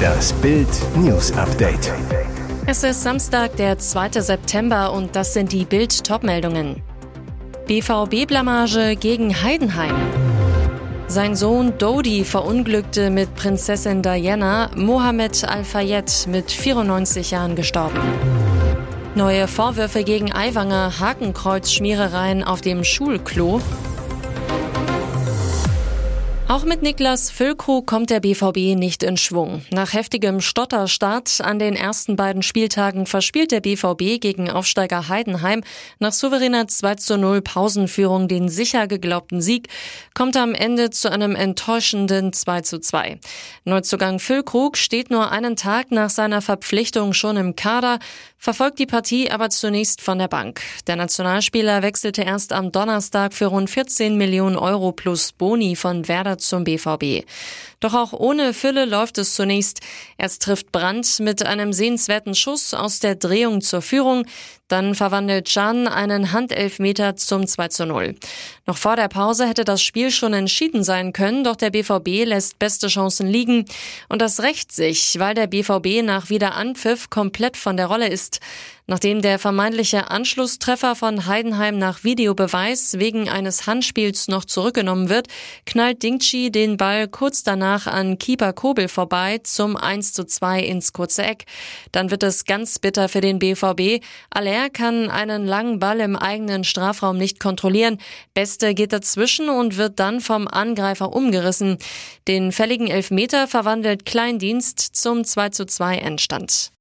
Das Bild News Update. Es ist Samstag, der 2. September und das sind die Bild Topmeldungen. BVB Blamage gegen Heidenheim. Sein Sohn Dodi verunglückte mit Prinzessin Diana, Mohammed Al-Fayed mit 94 Jahren gestorben. Neue Vorwürfe gegen Aiwanger, Hakenkreuzschmierereien auf dem Schulklo. Auch mit Niklas Füllkrug kommt der BVB nicht in Schwung. Nach heftigem Stotterstart an den ersten beiden Spieltagen verspielt der BVB gegen Aufsteiger Heidenheim nach souveräner 2 zu 0 Pausenführung den sicher geglaubten Sieg, kommt am Ende zu einem enttäuschenden 2 zu 2. Neuzugang Füllkrug steht nur einen Tag nach seiner Verpflichtung schon im Kader, verfolgt die Partie aber zunächst von der Bank. Der Nationalspieler wechselte erst am Donnerstag für rund 14 Millionen Euro plus Boni von Werder zum BVB. Doch auch ohne Fülle läuft es zunächst. Erst trifft Brandt mit einem sehenswerten Schuss aus der Drehung zur Führung. Dann verwandelt Can einen Handelfmeter zum 2 zu 0. Noch vor der Pause hätte das Spiel schon entschieden sein können, doch der BVB lässt beste Chancen liegen. Und das rächt sich, weil der BVB nach Wiederanpfiff komplett von der Rolle ist. Nachdem der vermeintliche Anschlusstreffer von Heidenheim nach Videobeweis wegen eines Handspiels noch zurückgenommen wird, knallt Dingchi den Ball kurz danach an Keeper Kobel vorbei zum 1 zu 2 ins kurze Eck. Dann wird es ganz bitter für den BVB. Aller kann einen langen Ball im eigenen Strafraum nicht kontrollieren. Beste geht dazwischen und wird dann vom Angreifer umgerissen. Den fälligen Elfmeter verwandelt Kleindienst zum 2 zu 2 Endstand.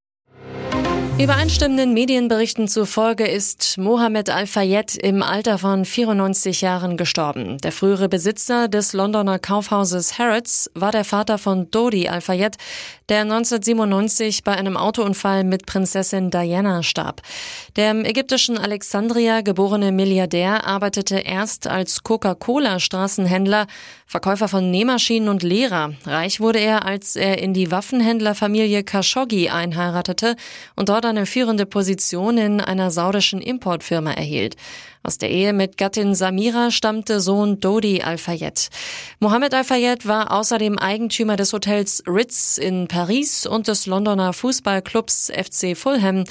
Übereinstimmenden Medienberichten zufolge ist Mohammed Al-Fayed im Alter von 94 Jahren gestorben. Der frühere Besitzer des Londoner Kaufhauses Harrods war der Vater von Dodi Al-Fayed, der 1997 bei einem Autounfall mit Prinzessin Diana starb. Der im ägyptischen Alexandria geborene Milliardär arbeitete erst als Coca-Cola-Straßenhändler, Verkäufer von Nähmaschinen und Lehrer. Reich wurde er, als er in die Waffenhändlerfamilie Khashoggi einheiratete und dort eine führende Position in einer saudischen Importfirma erhielt. Aus der Ehe mit Gattin Samira stammte Sohn Dodi Al-Fayed. Mohammed Al-Fayed war außerdem Eigentümer des Hotels Ritz in Paris und des Londoner Fußballclubs FC Fulham.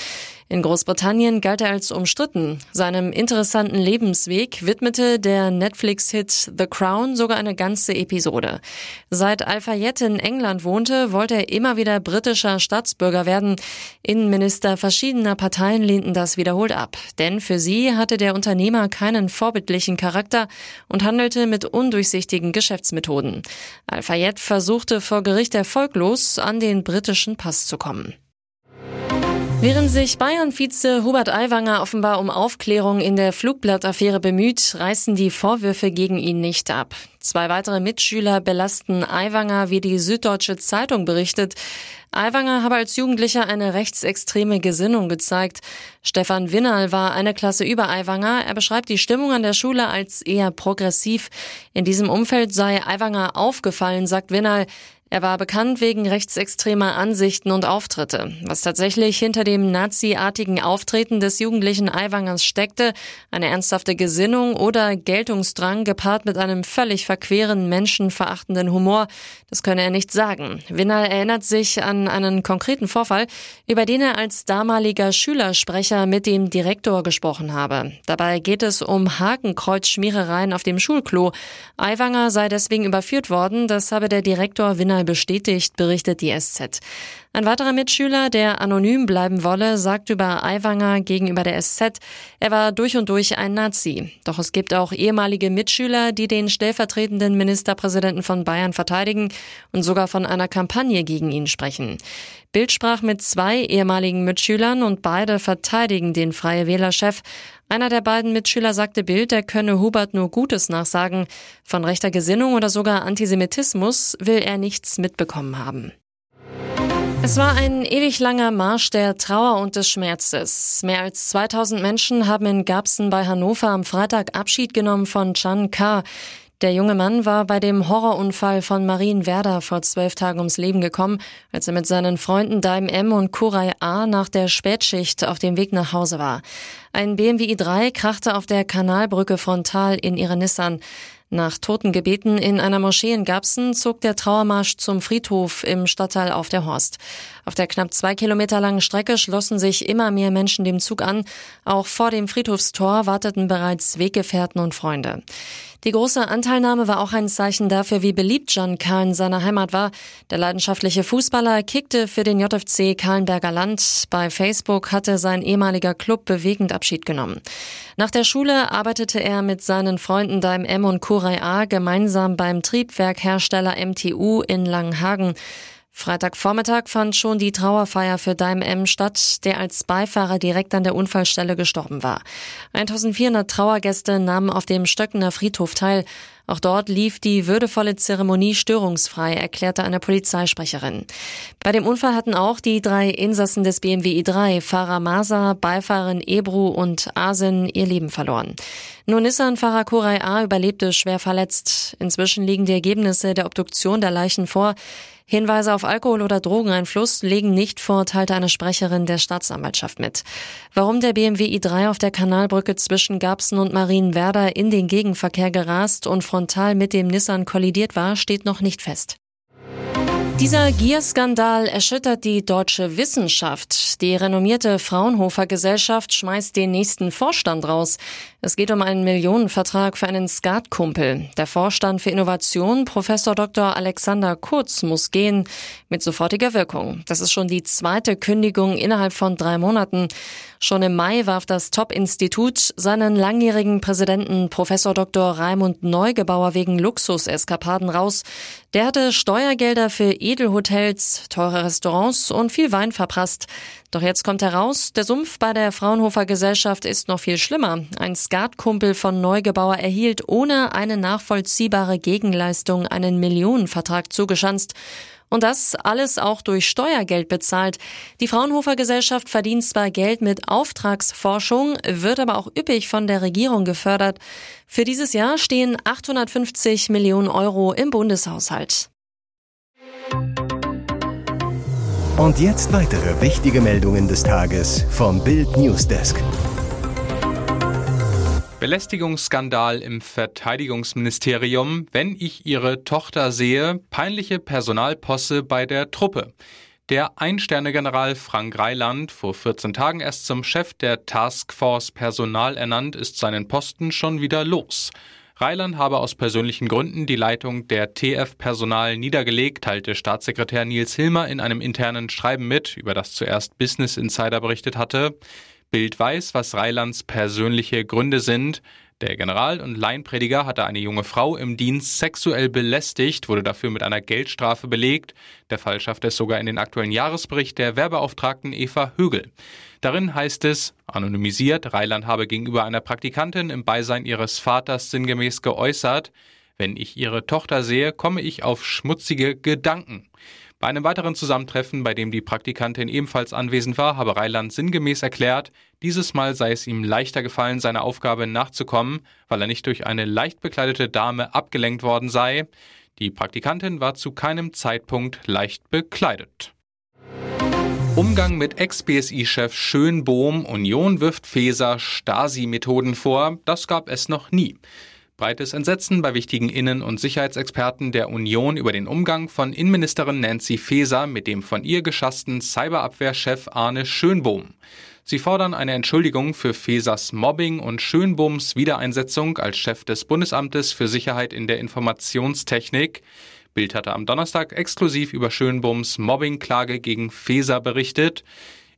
In Großbritannien galt er als umstritten. Seinem interessanten Lebensweg widmete der Netflix-Hit The Crown sogar eine ganze Episode. Seit Al-Fayed in England wohnte, wollte er immer wieder britischer Staatsbürger werden. Innenminister verschiedener Parteien lehnten das wiederholt ab, denn für sie hatte der Unternehmer keinen vorbildlichen Charakter und handelte mit undurchsichtigen Geschäftsmethoden. Al-Fayed versuchte vor Gericht erfolglos an den britischen Pass zu kommen. Während sich Bayern-Vize Hubert Aiwanger offenbar um Aufklärung in der Flugblattaffäre bemüht, reißen die Vorwürfe gegen ihn nicht ab. Zwei weitere Mitschüler belasten Aiwanger, wie die Süddeutsche Zeitung berichtet. Aiwanger habe als Jugendlicher eine rechtsextreme Gesinnung gezeigt. Stefan Winnerl war eine Klasse über Aiwanger. Er beschreibt die Stimmung an der Schule als eher progressiv. In diesem Umfeld sei Aiwanger aufgefallen, sagt Winnerl. Er war bekannt wegen rechtsextremer Ansichten und Auftritte. Was tatsächlich hinter dem naziartigen Auftreten des jugendlichen Aiwangers steckte, eine ernsthafte Gesinnung oder Geltungsdrang gepaart mit einem völlig verqueren, menschenverachtenden Humor, das könne er nicht sagen. Winner erinnert sich an einen konkreten Vorfall, über den er als damaliger Schülersprecher mit dem Direktor gesprochen habe. Dabei geht es um Hakenkreuzschmierereien auf dem Schulklo. Aiwanger sei deswegen überführt worden, das habe der Direktor Winner Mal bestätigt, berichtet die SZ. Ein weiterer Mitschüler, der anonym bleiben wolle, sagt über Aiwanger gegenüber der SZ, er war durch und durch ein Nazi. Doch es gibt auch ehemalige Mitschüler, die den stellvertretenden Ministerpräsidenten von Bayern verteidigen und sogar von einer Kampagne gegen ihn sprechen. Bild sprach mit zwei ehemaligen Mitschülern und beide verteidigen den Freie Wählerchef. Einer der beiden Mitschüler sagte Bild, er könne Hubert nur Gutes nachsagen. Von rechter Gesinnung oder sogar Antisemitismus will er nichts mitbekommen haben. Es war ein ewig langer Marsch der Trauer und des Schmerzes. Mehr als 2000 Menschen haben in Garbsen bei Hannover am Freitag Abschied genommen von Chan K. Der junge Mann war bei dem Horrorunfall von Marienwerder vor zwölf Tagen ums Leben gekommen, als er mit seinen Freunden Daim M und Kurai A nach der Spätschicht auf dem Weg nach Hause war. Ein BMW i3 krachte auf der Kanalbrücke frontal in ihre Nissan. Nach Totengebeten in einer Moschee in Gabsen zog der Trauermarsch zum Friedhof im Stadtteil auf der Horst. Auf der knapp zwei Kilometer langen Strecke schlossen sich immer mehr Menschen dem Zug an. Auch vor dem Friedhofstor warteten bereits Weggefährten und Freunde. Die große Anteilnahme war auch ein Zeichen dafür, wie beliebt John K. in seiner Heimat war. Der leidenschaftliche Fußballer kickte für den JFC Kahlenberger Land. Bei Facebook hatte sein ehemaliger Club bewegend Abschied genommen. Nach der Schule arbeitete er mit seinen Freunden Daim M und Kurai A gemeinsam beim Triebwerkhersteller MTU in Langenhagen. Freitagvormittag fand schon die Trauerfeier für Daim M statt, der als Beifahrer direkt an der Unfallstelle gestorben war. 1400 Trauergäste nahmen auf dem Stöckener Friedhof teil. Auch dort lief die würdevolle Zeremonie störungsfrei, erklärte eine Polizeisprecherin. Bei dem Unfall hatten auch die drei Insassen des BMW i3, Fahrer Masa, Beifahrerin Ebru und Asin, ihr Leben verloren. Nur Nissan-Fahrer Koray A. überlebte schwer verletzt. Inzwischen liegen die Ergebnisse der Obduktion der Leichen vor. Hinweise auf Alkohol- oder Drogeneinfluss legen nicht vor, teilte eine Sprecherin der Staatsanwaltschaft mit. Warum der BMW i3 auf der Kanalbrücke zwischen Gabsen und Marienwerder in den Gegenverkehr gerast und frontal mit dem Nissan kollidiert war, steht noch nicht fest. Dieser Gierskandal erschüttert die deutsche Wissenschaft. Die renommierte Fraunhofer Gesellschaft schmeißt den nächsten Vorstand raus. Es geht um einen Millionenvertrag für einen Skatkumpel. Der Vorstand für Innovation, Professor Dr. Alexander Kurz, muss gehen mit sofortiger Wirkung. Das ist schon die zweite Kündigung innerhalb von drei Monaten. Schon im Mai warf das Top-Institut seinen langjährigen Präsidenten Professor Dr. Raimund Neugebauer wegen Luxuseskapaden raus. Der hatte Steuergelder für Edelhotels, teure Restaurants und viel Wein verprasst. Doch jetzt kommt heraus, der Sumpf bei der Fraunhofer Gesellschaft ist noch viel schlimmer. Ein Skatkumpel von Neugebauer erhielt ohne eine nachvollziehbare Gegenleistung einen Millionenvertrag zugeschanzt. Und das alles auch durch Steuergeld bezahlt. Die Fraunhofer Gesellschaft verdient zwar Geld mit Auftragsforschung, wird aber auch üppig von der Regierung gefördert. Für dieses Jahr stehen 850 Millionen Euro im Bundeshaushalt. Und jetzt weitere wichtige Meldungen des Tages vom Bild Newsdesk. Belästigungsskandal im Verteidigungsministerium, wenn ich ihre Tochter sehe, peinliche Personalposse bei der Truppe. Der Ein-Sterne-General Frank Reiland, vor 14 Tagen erst zum Chef der Taskforce Personal ernannt, ist seinen Posten schon wieder los. Reiland habe aus persönlichen Gründen die Leitung der TF Personal niedergelegt, teilte Staatssekretär Nils Hilmer in einem internen Schreiben mit, über das zuerst Business Insider berichtet hatte. Bild weiß, was Reilands persönliche Gründe sind. Der General und Laienprediger hatte eine junge Frau im Dienst sexuell belästigt, wurde dafür mit einer Geldstrafe belegt. Der Fall schafft es sogar in den aktuellen Jahresbericht der Werbeauftragten Eva Högel. Darin heißt es, anonymisiert, Reiland habe gegenüber einer Praktikantin im Beisein ihres Vaters sinngemäß geäußert, wenn ich ihre Tochter sehe, komme ich auf schmutzige Gedanken. Bei einem weiteren Zusammentreffen, bei dem die Praktikantin ebenfalls anwesend war, habe Reiland sinngemäß erklärt, dieses Mal sei es ihm leichter gefallen, seiner Aufgabe nachzukommen, weil er nicht durch eine leicht bekleidete Dame abgelenkt worden sei. Die Praktikantin war zu keinem Zeitpunkt leicht bekleidet. Umgang mit Ex-BSI-Chef Schönbohm, Union wirft Feser Stasi-Methoden vor, das gab es noch nie. Breites Entsetzen bei wichtigen Innen- und Sicherheitsexperten der Union über den Umgang von Innenministerin Nancy Faeser mit dem von ihr geschassten Cyberabwehrchef Arne Schönbohm. Sie fordern eine Entschuldigung für Fesers Mobbing und Schönbohms Wiedereinsetzung als Chef des Bundesamtes für Sicherheit in der Informationstechnik. Bild hatte am Donnerstag exklusiv über Schönbohms Mobbingklage gegen Feser berichtet.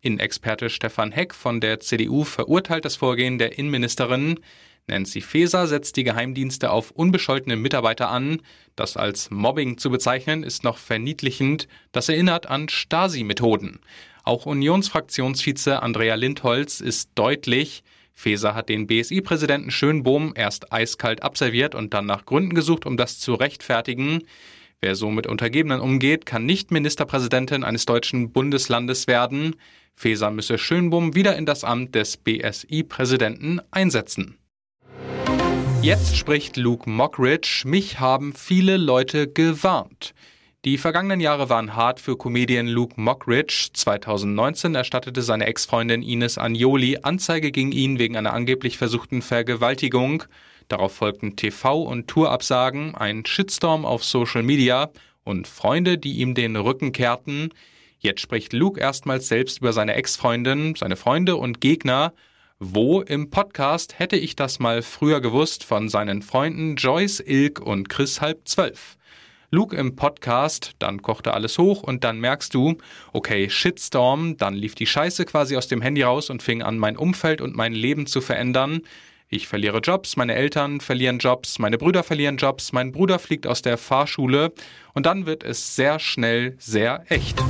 Innenexperte Stefan Heck von der CDU verurteilt das Vorgehen der Innenministerin. Nancy Faeser setzt die Geheimdienste auf unbescholtene Mitarbeiter an. Das als Mobbing zu bezeichnen, ist noch verniedlichend. Das erinnert an Stasi-Methoden. Auch Unionsfraktionsvize Andrea Lindholz ist deutlich. Faeser hat den BSI-Präsidenten Schönbohm erst eiskalt abserviert und dann nach Gründen gesucht, um das zu rechtfertigen. Wer so mit Untergebenen umgeht, kann nicht Ministerpräsidentin eines deutschen Bundeslandes werden. Faeser müsse Schönbohm wieder in das Amt des BSI-Präsidenten einsetzen. Jetzt spricht Luke Mockridge, mich haben viele Leute gewarnt. Die vergangenen Jahre waren hart für Comedian Luke Mockridge. 2019 erstattete seine Ex-Freundin Ines Agnoli Anzeige gegen ihn wegen einer angeblich versuchten Vergewaltigung. Darauf folgten TV- und Tourabsagen, ein Shitstorm auf Social Media und Freunde, die ihm den Rücken kehrten. Jetzt spricht Luke erstmals selbst über seine Ex-Freundin, seine Freunde und Gegner. Wo im Podcast hätte ich das mal früher gewusst von seinen Freunden Joyce, Ilk und Chris halb zwölf. Luke im Podcast, dann kochte alles hoch und dann merkst du, okay, Shitstorm, dann lief die Scheiße quasi aus dem Handy raus und fing an, mein Umfeld und mein Leben zu verändern. Ich verliere Jobs, meine Eltern verlieren Jobs, meine Brüder verlieren Jobs, mein Bruder fliegt aus der Fahrschule und dann wird es sehr schnell sehr echt.